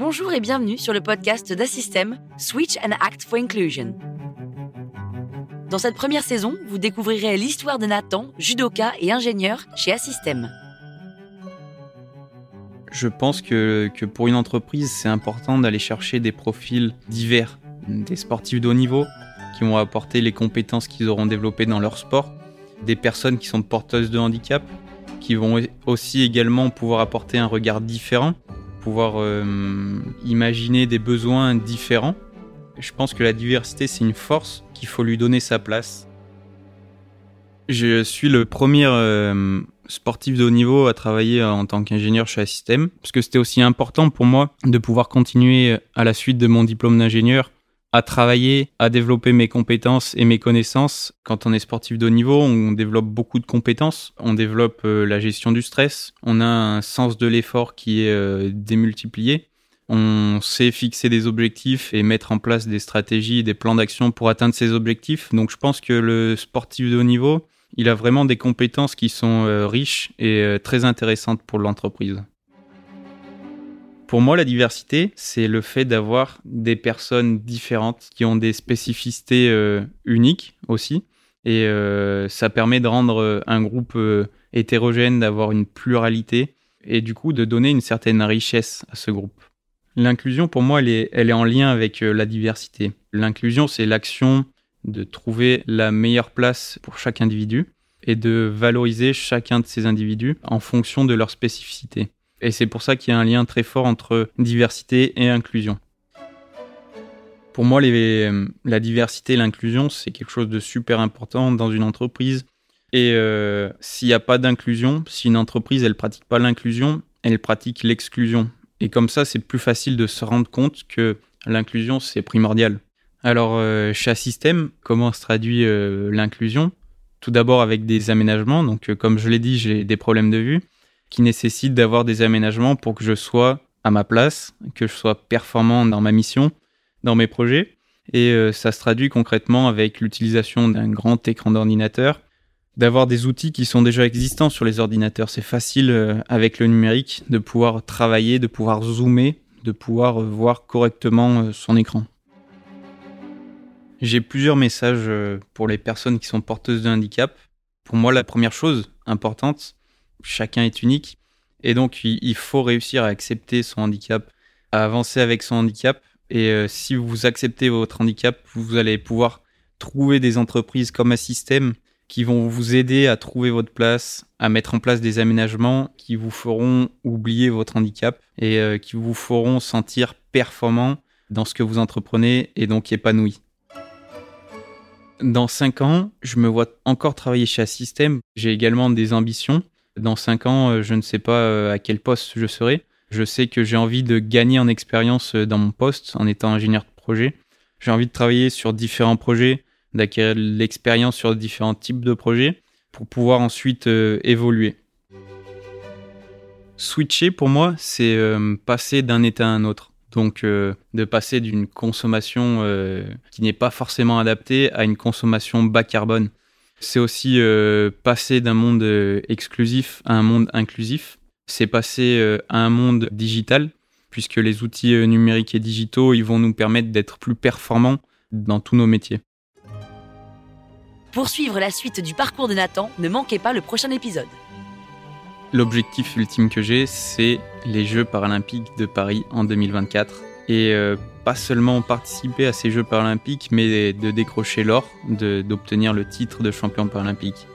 Bonjour et bienvenue sur le podcast d'Assystem Switch and Act for Inclusion. Dans cette première saison, vous découvrirez l'histoire de Nathan, judoka et ingénieur chez Assystem. Je pense que, pour une entreprise, c'est important d'aller chercher des profils divers, des sportifs de haut niveau qui vont apporter les compétences qu'ils auront développées dans leur sport, des personnes qui sont porteuses de handicap, qui vont aussi également pouvoir apporter un regard différent, pouvoir euh, imaginer des besoins différents. Je pense que la diversité, c'est une force qu'il faut lui donner sa place. Je suis le premier euh, sportif de haut niveau à travailler en tant qu'ingénieur chez Assystem, parce que c'était aussi important pour moi de pouvoir continuer à la suite de mon diplôme d'ingénieur à travailler, à développer mes compétences et mes connaissances. Quand on est sportif de haut niveau, on développe beaucoup de compétences. On développe euh, la gestion du stress. On a un sens de l'effort qui est euh, démultiplié. On sait fixer des objectifs et mettre en place des stratégies, des plans d'action pour atteindre ces objectifs. Donc je pense que le sportif de haut niveau, il a vraiment des compétences qui sont euh, riches et très intéressantes pour l'entreprise. Pour moi, la diversité, c'est le fait d'avoir des personnes différentes qui ont des spécificités euh, uniques aussi. Et euh, ça permet de rendre euh, un groupe hétérogène, d'avoir une pluralité et du coup de donner une certaine richesse à ce groupe. L'inclusion, pour moi, elle est, elle est en lien avec la diversité. L'inclusion, c'est l'action de trouver la meilleure place pour chaque individu et de valoriser chacun de ces individus en fonction de leur spécificité. Et c'est pour ça qu'il y a un lien très fort entre diversité et inclusion. Pour moi, la diversité et l'inclusion, c'est quelque chose de super important dans une entreprise. Et euh, s'il n'y a pas d'inclusion, si une entreprise elle pratique pas l'inclusion, elle pratique l'exclusion. Et comme ça, c'est plus facile de se rendre compte que l'inclusion c'est primordial. Alors euh, chez Assystem, comment se traduit euh, l'inclusion? Tout d'abord avec des aménagements. Donc comme je l'ai dit, j'ai des problèmes de vue qui nécessite d'avoir des aménagements pour que je sois à ma place, que je sois performant dans ma mission, dans mes projets. Et euh, ça se traduit concrètement avec l'utilisation d'un grand écran d'ordinateur, d'avoir des outils qui sont déjà existants sur les ordinateurs. C'est facile euh, avec le numérique de pouvoir travailler, de pouvoir zoomer, de pouvoir euh, voir correctement son écran. J'ai plusieurs messages pour les personnes qui sont porteuses de handicap. Pour moi, la première chose importante, chacun est unique. Et donc, il faut réussir à accepter son handicap, à avancer avec son handicap. Et euh, si vous acceptez votre handicap, vous allez pouvoir trouver des entreprises comme un qui vont vous aider à trouver votre place, à mettre en place des aménagements qui vous feront oublier votre handicap et euh, qui vous feront sentir performant dans ce que vous entreprenez et donc épanoui. Dans 5 ans, je me vois encore travailler chez Assystem. J'ai également des ambitions. Dans 5 ans, euh, je ne sais pas euh, à quel poste je serai. Je sais que j'ai envie de gagner en expérience euh, dans mon poste en étant ingénieur de projet. J'ai envie de travailler sur différents projets, d'acquérir l'expérience sur différents types de projets pour pouvoir ensuite évoluer. Switcher, pour moi, c'est passer d'un état à un autre. Donc, de passer d'une consommation qui n'est pas forcément adaptée à une consommation bas carbone. C'est aussi euh, passer d'un monde euh, exclusif à un monde inclusif. C'est passer euh, à un monde digital, puisque les outils numériques et digitaux, ils vont nous permettre d'être plus performants dans tous nos métiers. Pour suivre la suite du parcours de Nathan, ne manquez pas le prochain épisode. L'objectif ultime que j'ai, c'est les Jeux paralympiques de Paris en 2024 et euh, pas seulement participer à ces Jeux paralympiques, mais de décrocher l'or, d'obtenir le titre de champion paralympique.